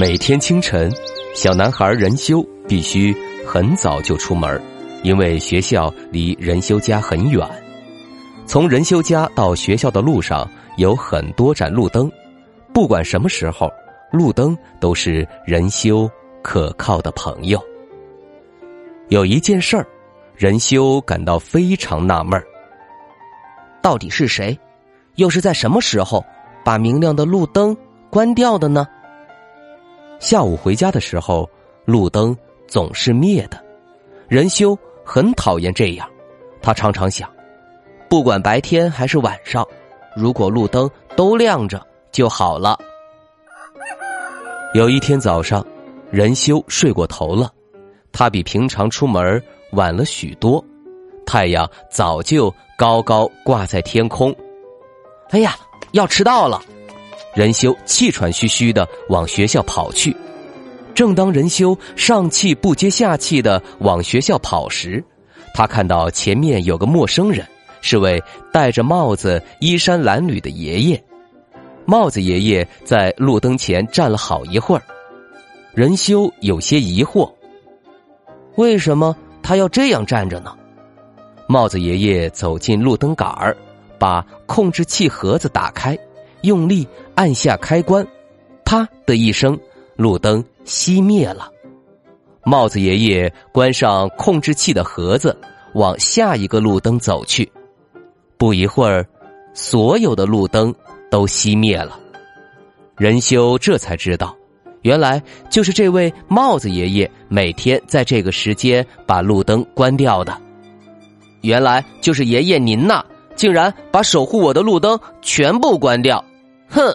每天清晨，小男孩任修必须很早就出门，因为学校离任修家很远。从任修家到学校的路上有很多盏路灯，不管什么时候，路灯都是任修可靠的朋友。有一件事儿，任修感到非常纳闷儿：到底是谁，又是在什么时候把明亮的路灯关掉的呢？下午回家的时候，路灯总是灭的。任修很讨厌这样，他常常想：不管白天还是晚上，如果路灯都亮着就好了。有一天早上，任修睡过头了，他比平常出门晚了许多，太阳早就高高挂在天空。哎呀，要迟到了！任修气喘吁吁的往学校跑去，正当任修上气不接下气的往学校跑时，他看到前面有个陌生人，是位戴着帽子、衣衫褴褛的爷爷。帽子爷爷在路灯前站了好一会儿，任修有些疑惑：为什么他要这样站着呢？帽子爷爷走进路灯杆儿，把控制器盒子打开。用力按下开关，啪的一声，路灯熄灭了。帽子爷爷关上控制器的盒子，往下一个路灯走去。不一会儿，所有的路灯都熄灭了。任修这才知道，原来就是这位帽子爷爷每天在这个时间把路灯关掉的。原来就是爷爷您呐，竟然把守护我的路灯全部关掉。哼！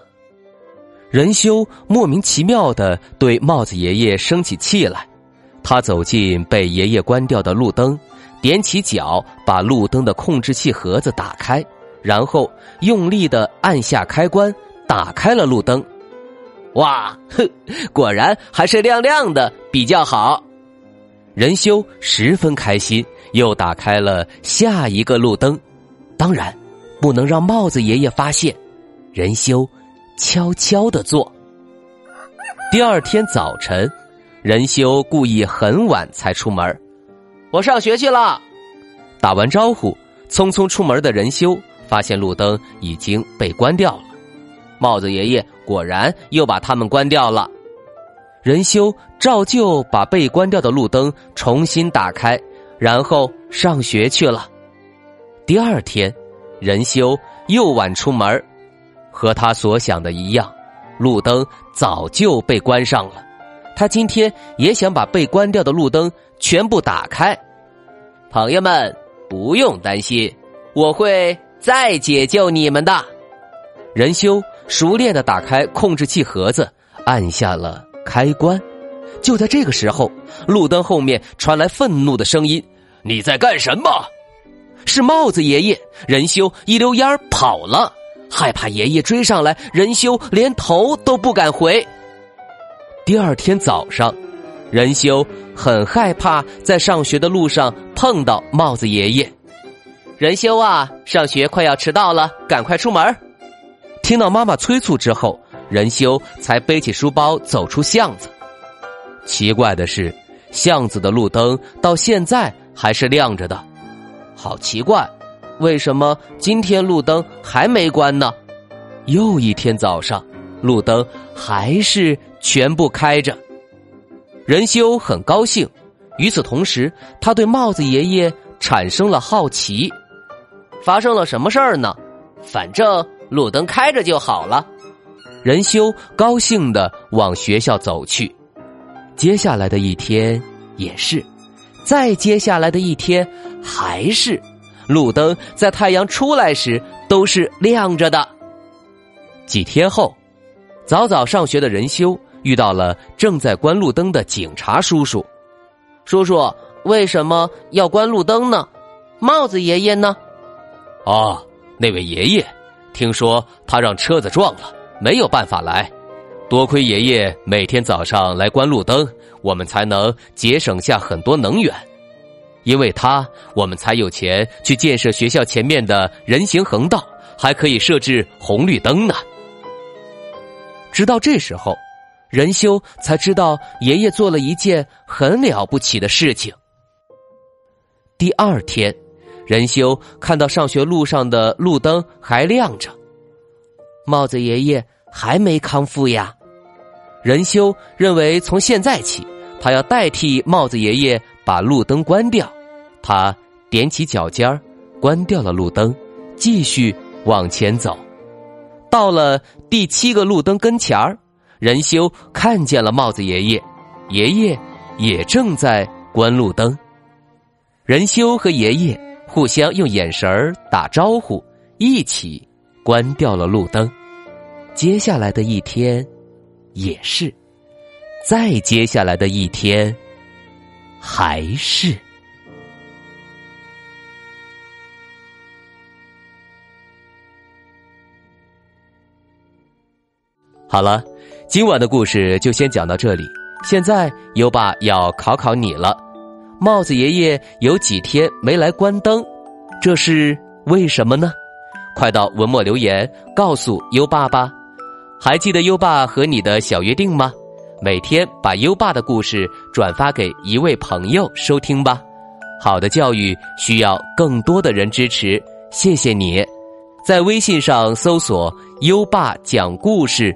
任修莫名其妙的对帽子爷爷生起气来，他走进被爷爷关掉的路灯，踮起脚把路灯的控制器盒子打开，然后用力的按下开关，打开了路灯。哇，哼，果然还是亮亮的比较好。任修十分开心，又打开了下一个路灯，当然不能让帽子爷爷发现。任修悄悄的做。第二天早晨，任修故意很晚才出门。我上学去了。打完招呼，匆匆出门的任修发现路灯已经被关掉了。帽子爷爷果然又把它们关掉了。任修照旧把被关掉的路灯重新打开，然后上学去了。第二天，任修又晚出门。和他所想的一样，路灯早就被关上了。他今天也想把被关掉的路灯全部打开。朋友们不用担心，我会再解救你们的。任修熟练的打开控制器盒子，按下了开关。就在这个时候，路灯后面传来愤怒的声音：“你在干什么？”是帽子爷爷。任修一溜烟跑了。害怕爷爷追上来，任修连头都不敢回。第二天早上，任修很害怕在上学的路上碰到帽子爷爷。任修啊，上学快要迟到了，赶快出门。听到妈妈催促之后，任修才背起书包走出巷子。奇怪的是，巷子的路灯到现在还是亮着的，好奇怪。为什么今天路灯还没关呢？又一天早上，路灯还是全部开着。任修很高兴，与此同时，他对帽子爷爷产生了好奇：发生了什么事儿呢？反正路灯开着就好了。任修高兴的往学校走去。接下来的一天也是，再接下来的一天还是。路灯在太阳出来时都是亮着的。几天后，早早上学的任修遇到了正在关路灯的警察叔叔。叔叔，为什么要关路灯呢？帽子爷爷呢？哦，那位爷爷，听说他让车子撞了，没有办法来。多亏爷爷每天早上来关路灯，我们才能节省下很多能源。因为他，我们才有钱去建设学校前面的人行横道，还可以设置红绿灯呢。直到这时候，任修才知道爷爷做了一件很了不起的事情。第二天，任修看到上学路上的路灯还亮着，帽子爷爷还没康复呀。任修认为，从现在起，他要代替帽子爷爷把路灯关掉。他踮起脚尖儿，关掉了路灯，继续往前走。到了第七个路灯跟前儿，任修看见了帽子爷爷，爷爷也正在关路灯。任修和爷爷互相用眼神儿打招呼，一起关掉了路灯。接下来的一天。也是，再接下来的一天，还是。好了，今晚的故事就先讲到这里。现在优爸要考考你了：帽子爷爷有几天没来关灯，这是为什么呢？快到文末留言告诉优爸吧。还记得优爸和你的小约定吗？每天把优爸的故事转发给一位朋友收听吧。好的教育需要更多的人支持，谢谢你。在微信上搜索“优爸讲故事”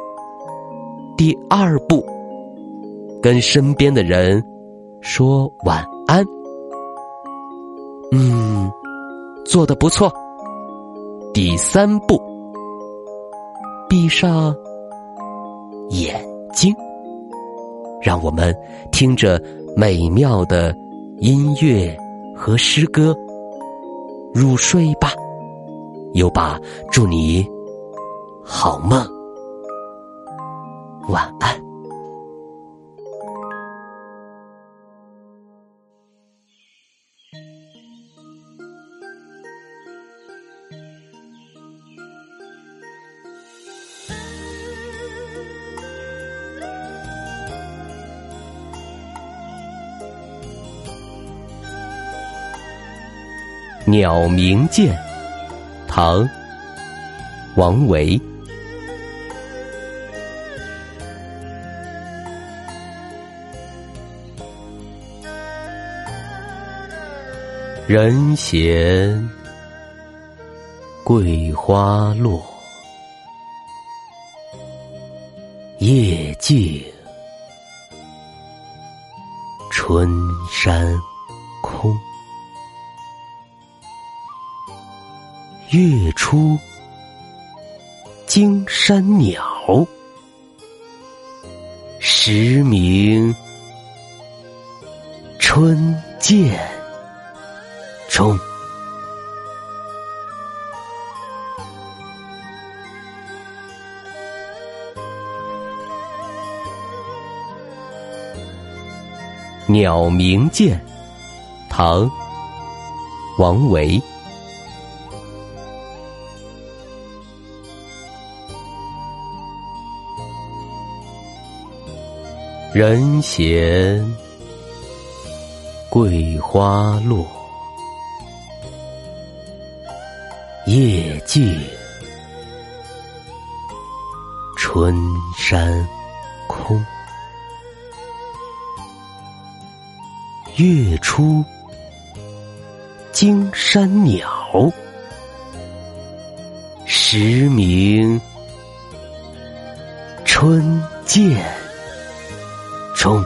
第二步，跟身边的人说晚安。嗯，做的不错。第三步，闭上。眼睛，让我们听着美妙的音乐和诗歌入睡吧。优爸，祝你好梦，晚安。鸟鸣涧，唐·王维。人闲桂花落，夜静春山空。月出惊山鸟，时鸣春涧中。鸟鸣涧，唐·王维。人闲桂花落，夜静春山空。月出惊山鸟，时鸣春涧中。